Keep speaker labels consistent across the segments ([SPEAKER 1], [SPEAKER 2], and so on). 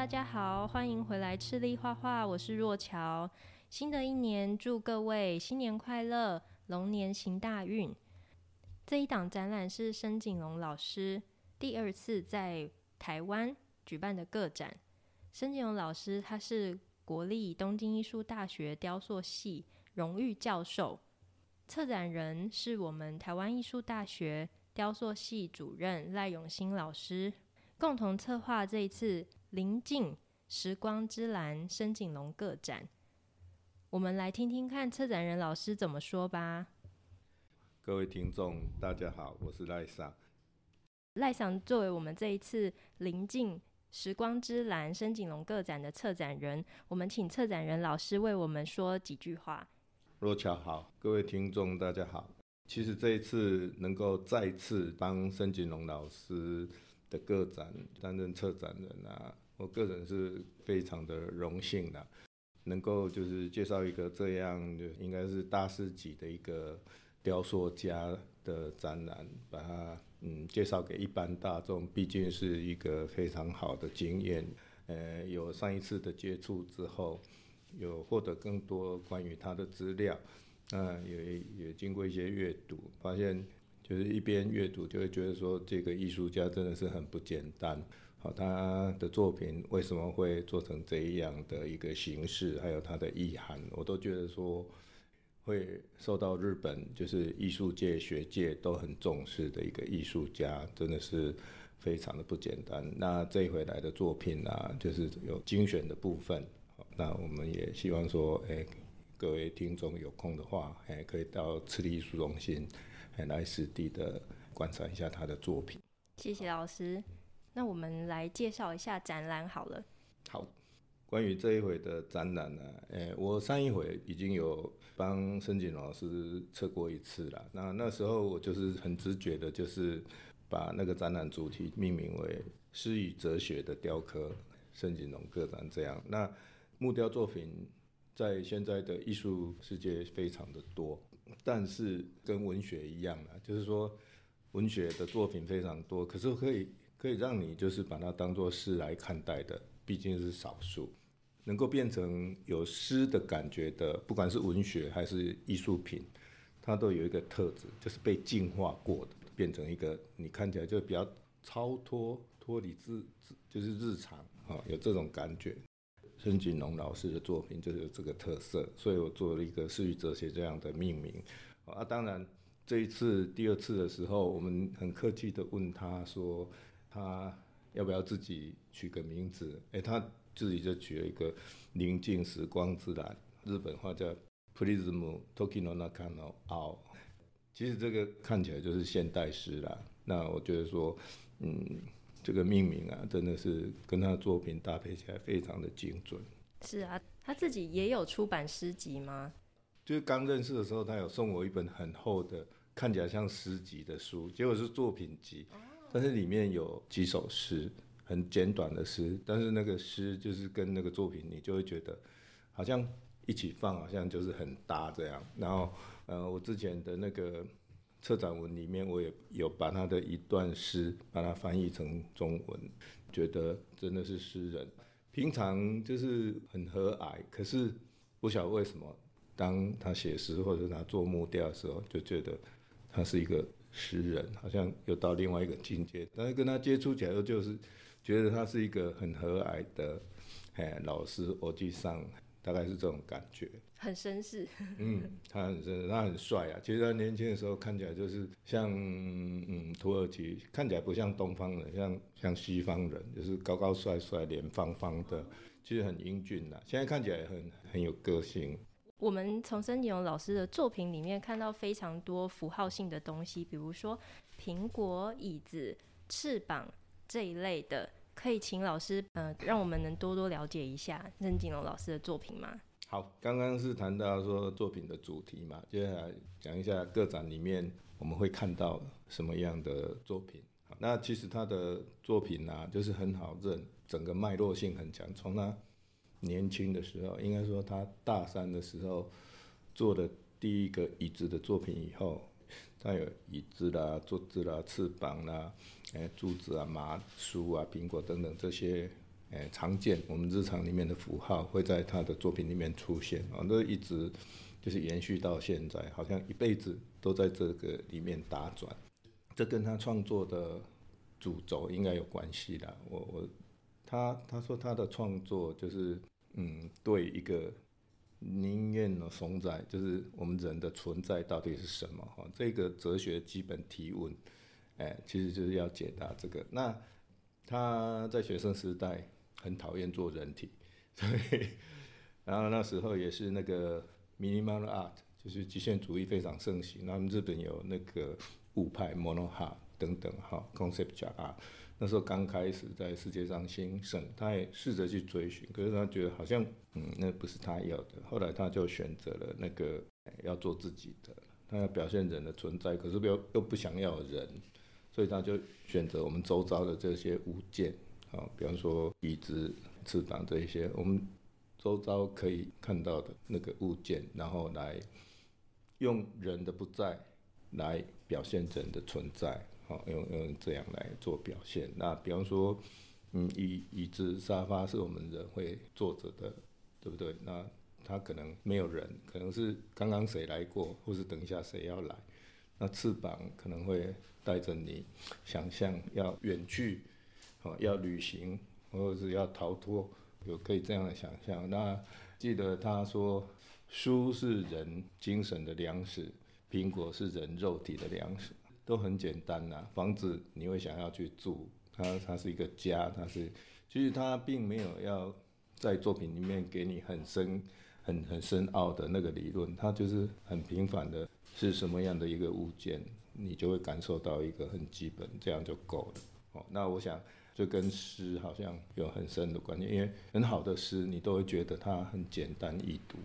[SPEAKER 1] 大家好，欢迎回来赤粒话画，我是若乔。新的一年，祝各位新年快乐，龙年行大运。这一档展览是申景龙老师第二次在台湾举办的个展。申景龙老师他是国立东京艺术大学雕塑系荣誉教授，策展人是我们台湾艺术大学雕塑系主任赖永兴老师，共同策划这一次。临近时光之蓝深井龙个展，我们来听听看策展人老师怎么说吧。
[SPEAKER 2] 各位听众，大家好，我是赖桑。
[SPEAKER 1] 赖桑作为我们这一次临近时光之蓝深井龙个展的策展人，我们请策展人老师为我们说几句话。
[SPEAKER 2] 若乔好，各位听众大家好。其实这一次能够再次帮深井龙老师的个展担任策展人啊，我个人是非常的荣幸的，能够就是介绍一个这样的应该是大师级的一个雕塑家的展览，把它嗯介绍给一般大众，毕竟是一个非常好的经验。呃，有上一次的接触之后，有获得更多关于他的资料，那也也经过一些阅读，发现。就是一边阅读就会觉得说，这个艺术家真的是很不简单。好，他的作品为什么会做成这样的一个形式，还有他的意涵，我都觉得说会受到日本就是艺术界、学界都很重视的一个艺术家，真的是非常的不简单。那这回来的作品啊，就是有精选的部分。那我们也希望说，哎。各位听众有空的话，还可以到赤粒艺术中心来实地的观赏一下他的作品。
[SPEAKER 1] 谢谢老师。那我们来介绍一下展览好了。
[SPEAKER 2] 好，关于这一回的展览呢，诶，我上一回已经有帮申景龙老师测过一次了。那那时候我就是很直觉的，就是把那个展览主题命名为“诗与哲学的雕刻”，申景龙个展这样。那木雕作品。在现在的艺术世界非常的多，但是跟文学一样啊，就是说文学的作品非常多，可是可以可以让你就是把它当作诗来看待的，毕竟是少数。能够变成有诗的感觉的，不管是文学还是艺术品，它都有一个特质，就是被净化过的，变成一个你看起来就比较超脱、脱离自自就是日常啊，有这种感觉。申景龙老师的作品就是有这个特色，所以我做了一个“诗与哲学”这样的命名。啊，当然这一次第二次的时候，我们很客气的问他说，他要不要自己取个名字？哎，他自己就取了一个“宁静时光之蓝”，日本话叫 “Prism Toki no Naka no Ao”。其实这个看起来就是现代诗啦。那我觉得说，嗯。这个命名啊，真的是跟他的作品搭配起来非常的精准。
[SPEAKER 1] 是啊，他自己也有出版诗集吗？
[SPEAKER 2] 就是刚认识的时候，他有送我一本很厚的，看起来像诗集的书，结果是作品集，哦、但是里面有几首诗，很简短的诗，但是那个诗就是跟那个作品，你就会觉得好像一起放，好像就是很搭这样。然后，呃，我之前的那个。策展文里面，我也有把他的一段诗，把它翻译成中文，觉得真的是诗人。平常就是很和蔼，可是不晓得为什么，当他写诗或者他做木雕的时候，就觉得他是一个诗人，好像又到另外一个境界。但是跟他接触起来，就是觉得他是一个很和蔼的，哎，老师，我记上。大概是这种感觉，
[SPEAKER 1] 很绅士。
[SPEAKER 2] 嗯，他很绅士，他很帅啊。其实他年轻的时候看起来就是像嗯土耳其，看起来不像东方人，像像西方人，就是高高帅帅，脸方方的，其实很英俊呐。现在看起来很很有个性。
[SPEAKER 1] 我们从申景龙老师的作品里面看到非常多符号性的东西，比如说苹果、椅子、翅膀这一类的。可以请老师，呃，让我们能多多了解一下任景龙老师的作品吗？
[SPEAKER 2] 好，刚刚是谈到说作品的主题嘛，接下来讲一下个展里面我们会看到什么样的作品。好，那其实他的作品呢、就是很好认，整个脉络性很强。从他年轻的时候，应该说他大三的时候做的第一个椅子的作品以后。他有椅子啦、桌子啦、翅膀啦、哎、珠子啊、麻书啊、苹果等等这些欸、常见，我们日常里面的符号会在他的作品里面出现啊，都一直就是延续到现在，好像一辈子都在这个里面打转。这跟他创作的主轴应该有关系的。我我他他说他的创作就是嗯，对一个宁愿呢怂在，就是我们人的存在到底是什么？哈，这个哲学基本提问，哎、其实就是要解答这个。那他在学生时代。很讨厌做人体，所以，然后那时候也是那个 minimal art，就是极限主义非常盛行。那日本有那个物派 monoha 等等哈 conceptual art，那时候刚开始在世界上兴盛，他也试着去追寻，可是他觉得好像嗯那不是他要的。后来他就选择了那个要做自己的，他要表现人的存在，可是又又不想要人，所以他就选择我们周遭的这些物件。啊，比方说椅子、翅膀这一些，我们周遭可以看到的那个物件，然后来用人的不在来表现人的存在，好，用用这样来做表现。那比方说，嗯，椅椅子、沙发是我们人会坐着的，对不对？那他可能没有人，可能是刚刚谁来过，或是等一下谁要来。那翅膀可能会带着你想象要远去。哦，要旅行或者是要逃脱，有可以这样的想象。那记得他说，书是人精神的粮食，苹果是人肉体的粮食，都很简单呐。房子你会想要去住，它它是一个家，它是其实它并没有要在作品里面给你很深、很很深奥的那个理论，它就是很平凡的，是什么样的一个物件，你就会感受到一个很基本，这样就够了。哦，那我想。这跟诗好像有很深的关系，因为很好的诗你都会觉得它很简单易读。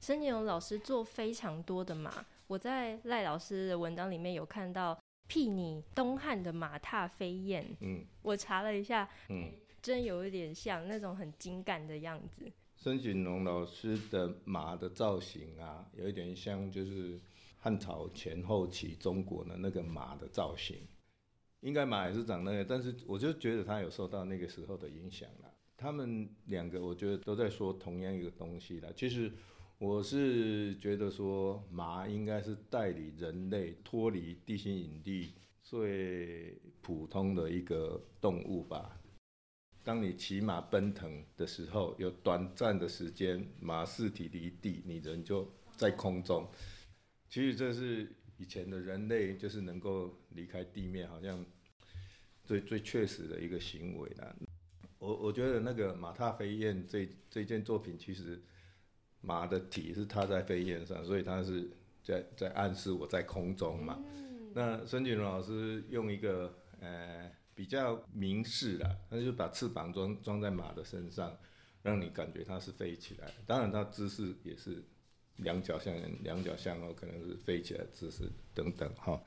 [SPEAKER 1] 申锦荣老师做非常多的马，我在赖老师的文章里面有看到睥睨东汉的马踏飞燕，嗯，我查了一下，嗯，真有一点像那种很精干的样子。
[SPEAKER 2] 申锦荣老师的马的造型啊，有一点像就是汉朝前后期中国的那个马的造型。应该马也是长那个，但是我就觉得他有受到那个时候的影响了。他们两个我觉得都在说同样一个东西了。其实我是觉得说马应该是带领人类脱离地心引力最普通的一个动物吧。当你骑马奔腾的时候，有短暂的时间马四体离地，你人就在空中。其实这是。以前的人类就是能够离开地面，好像最最确实的一个行为啦。我我觉得那个马踏飞燕这这件作品，其实马的体是踏在飞燕上，所以它是在在暗示我在空中嘛。嗯、那孙景荣老师用一个呃比较明示啦，他就把翅膀装装在马的身上，让你感觉它是飞起来。当然，它姿势也是。两脚向人，两脚向后，可能是飞起来姿势等等哈，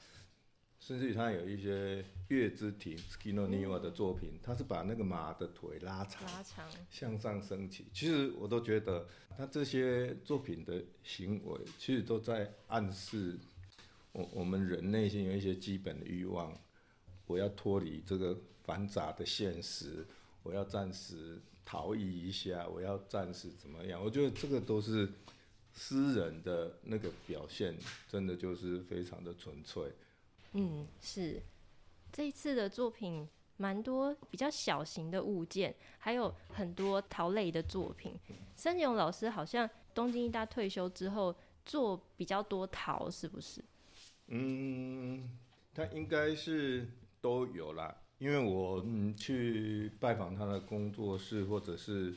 [SPEAKER 2] 甚至于他有一些月之庭 Tsuki no Niwa 的作品，他是把那个马的腿拉长，拉长向上升起。其实我都觉得他这些作品的行为，其实都在暗示我我们人内心有一些基本的欲望，我要脱离这个繁杂的现实，我要暂时逃逸一下，我要暂时怎么样？我觉得这个都是。诗人的那个表现，真的就是非常的纯粹。
[SPEAKER 1] 嗯，是这一次的作品蛮多比较小型的物件，还有很多陶类的作品。森永老师好像东京艺大退休之后做比较多陶，是不是？
[SPEAKER 2] 嗯，他应该是都有啦，因为我嗯去拜访他的工作室，或者是。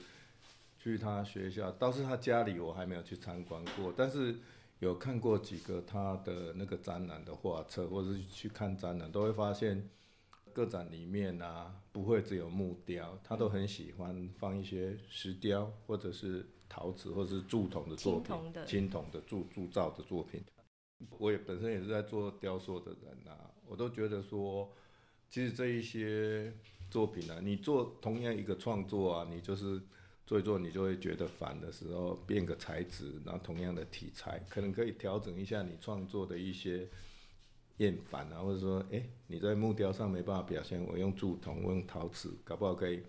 [SPEAKER 2] 去他学校，倒是他家里我还没有去参观过，但是有看过几个他的那个展览的画册，或者是去看展览，都会发现个展里面啊，不会只有木雕，他都很喜欢放一些石雕，或者是陶瓷，或者是铸铜的作品，青铜的铸铸造的作品。我也本身也是在做雕塑的人啊，我都觉得说，其实这一些作品啊，你做同样一个创作啊，你就是。做一做，你就会觉得烦的时候，变个材质，然后同样的题材，可能可以调整一下你创作的一些厌烦啊，或者说，哎、你在木雕上没办法表现，我用铸铜，我用陶瓷，搞不好可以，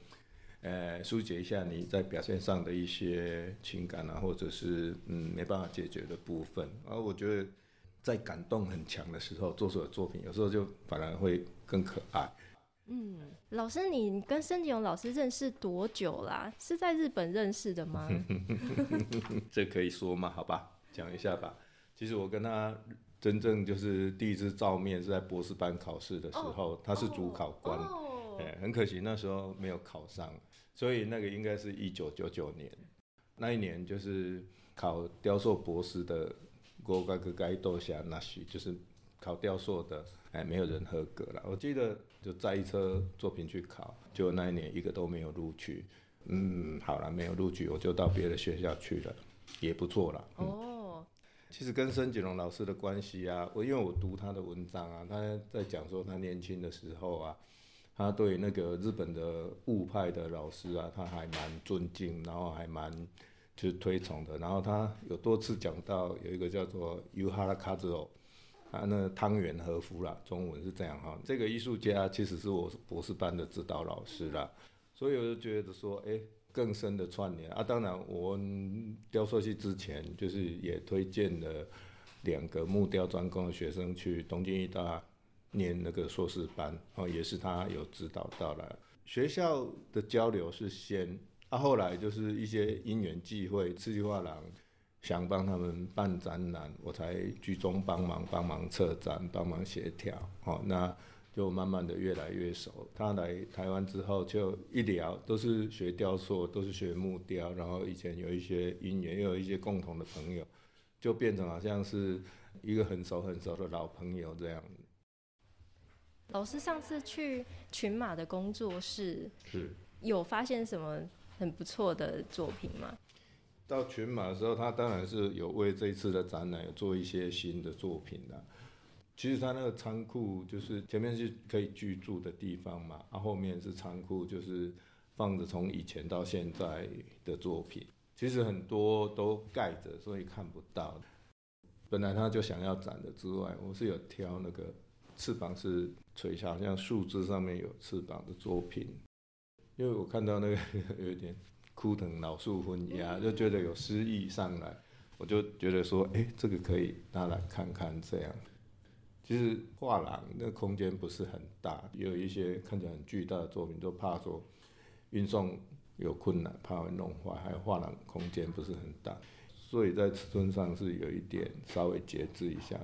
[SPEAKER 2] 呃，疏解一下你在表现上的一些情感啊，或者是嗯没办法解决的部分。而我觉得在感动很强的时候做出的作品，有时候就反而会更可爱。
[SPEAKER 1] 嗯，老师，你跟申景勇老师认识多久啦、啊？是在日本认识的吗？
[SPEAKER 2] 这可以说吗？好吧，讲一下吧。其实我跟他真正就是第一次照面是在博士班考试的时候，哦、他是主考官，哎、哦欸，很可惜那时候没有考上。所以那个应该是一九九九年，那一年就是考雕塑博士的国家个该多下那些，就是考雕塑的，哎，没有人合格了。我记得就载一车作品去考，就那一年一个都没有录取。嗯，好了，没有录取，我就到别的学校去了，也不错了。嗯、哦，其实跟申景龙老师的关系啊，我因为我读他的文章啊，他在讲说他年轻的时候啊。他对那个日本的物派的老师啊，他还蛮尊敬，然后还蛮就是推崇的。然后他有多次讲到有一个叫做 Yuhara Kazuo 啊，那汤原和夫啦，中文是这样哈。这个艺术家其实是我博士班的指导老师啦，所以我就觉得说，哎，更深的串联啊。当然，我雕塑系之前就是也推荐了两个木雕专攻的学生去东京艺大。念那个硕士班，哦，也是他有指导到了。学校的交流是先，啊，后来就是一些因缘际会，刺激画廊想帮他们办展览，我才居中帮忙，帮忙策展，帮忙协调，哦，那就慢慢的越来越熟。他来台湾之后，就一聊都是学雕塑，都是学木雕，然后以前有一些因缘，又有一些共同的朋友，就变成好像是一个很熟很熟的老朋友这样。
[SPEAKER 1] 老师上次去群马的工作室，是有发现什么很不错的作品吗？
[SPEAKER 2] 到群马的时候，他当然是有为这一次的展览有做一些新的作品的。其实他那个仓库就是前面是可以居住的地方嘛，啊，后面是仓库，就是放着从以前到现在的作品。其实很多都盖着，所以看不到。本来他就想要展的之外，我是有挑那个。翅膀是垂下，像树枝上面有翅膀的作品，因为我看到那个 有点枯藤老树昏鸦，就觉得有诗意上来，我就觉得说，哎、欸，这个可以拿来看看这样。其实画廊那空间不是很大，有一些看起来很巨大的作品，就怕说运送有困难，怕会弄坏，还有画廊空间不是很大，所以在尺寸上是有一点稍微节制一下。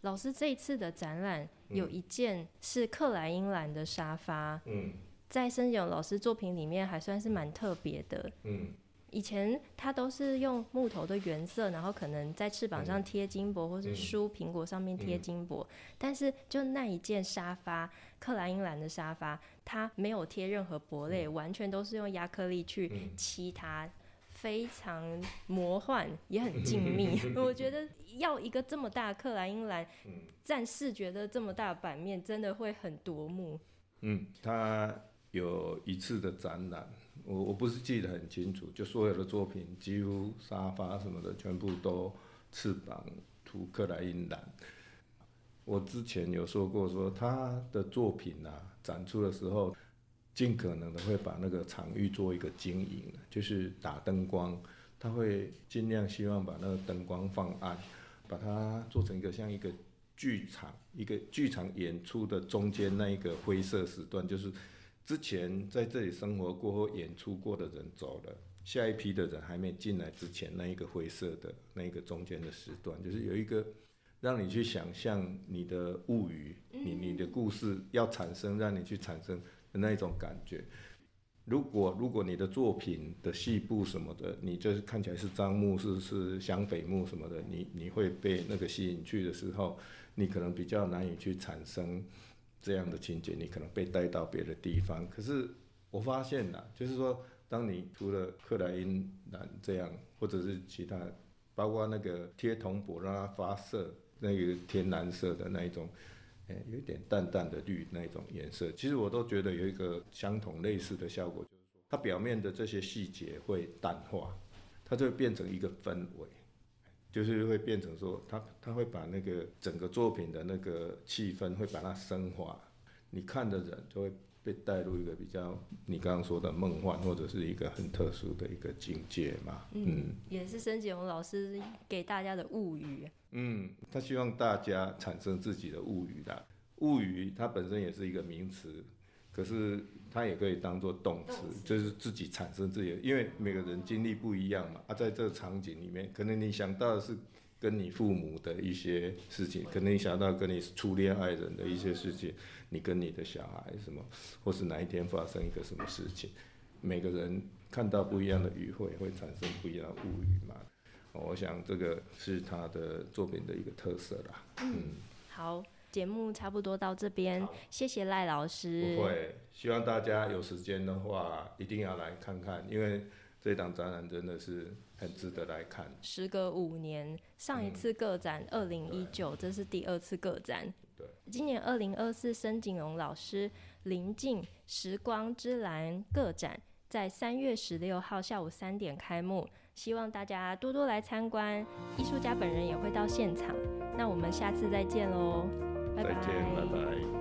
[SPEAKER 1] 老师这一次的展览有一件是克莱因蓝的沙发，嗯，在申勇老师作品里面还算是蛮特别的，嗯，以前他都是用木头的原色，然后可能在翅膀上贴金箔，或是书苹果上面贴金箔，但是就那一件沙发，克莱因蓝的沙发，它没有贴任何箔类，完全都是用亚克力去漆它。非常魔幻，也很静 谧。我觉得要一个这么大克莱因蓝占视觉的这么大版面，真的会很夺目。
[SPEAKER 2] 嗯，他有一次的展览，我我不是记得很清楚，就所有的作品，几乎沙发什么的，全部都翅膀涂克莱因蓝。我之前有说过，说他的作品啊，展出的时候。尽可能的会把那个场域做一个经营，就是打灯光，他会尽量希望把那个灯光放暗，把它做成一个像一个剧场，一个剧场演出的中间那一个灰色时段，就是之前在这里生活过或演出过的人走了，下一批的人还没进来之前那一个灰色的那一个中间的时段，就是有一个让你去想象你的物语，你你的故事要产生，让你去产生的。那一种感觉，如果如果你的作品的细部什么的，你就是看起来是樟木，是是香榧木什么的，你你会被那个吸引去的时候，你可能比较难以去产生这样的情节，你可能被带到别的地方。可是我发现呐，就是说，当你除了克莱因蓝这样，或者是其他，包括那个贴铜箔让它发色，那个天蓝色的那一种。欸、有一点淡淡的绿那一种颜色，其实我都觉得有一个相同类似的效果，就是说它表面的这些细节会淡化，它就会变成一个氛围，就是会变成说他他会把那个整个作品的那个气氛会把它升华，你看的人就会被带入一个比较你刚刚说的梦幻，或者是一个很特殊的一个境界嘛。嗯，
[SPEAKER 1] 嗯也是申锦荣老师给大家的物语。
[SPEAKER 2] 嗯，他希望大家产生自己的物语的。物语它本身也是一个名词，可是它也可以当做动词，就是自己产生自己的。因为每个人经历不一样嘛，啊，在这个场景里面，可能你想到的是跟你父母的一些事情，可能你想到跟你初恋爱人的一些事情，你跟你的小孩什么，或是哪一天发生一个什么事情，每个人看到不一样的语汇，会产生不一样的物语嘛。我想这个是他的作品的一个特色啦。嗯，
[SPEAKER 1] 好。节目差不多到这边，谢谢赖老师。
[SPEAKER 2] 不会，希望大家有时间的话一定要来看看，因为这档展览真的是很值得来看。
[SPEAKER 1] 时隔五年，上一次个展二零一九，这是第二次个展。
[SPEAKER 2] 对，
[SPEAKER 1] 今年二零二四申景荣老师临近时光之蓝个展，在三月十六号下午三点开幕，希望大家多多来参观，艺术家本人也会到现场。那我们下次再见喽。
[SPEAKER 2] 再见，拜拜。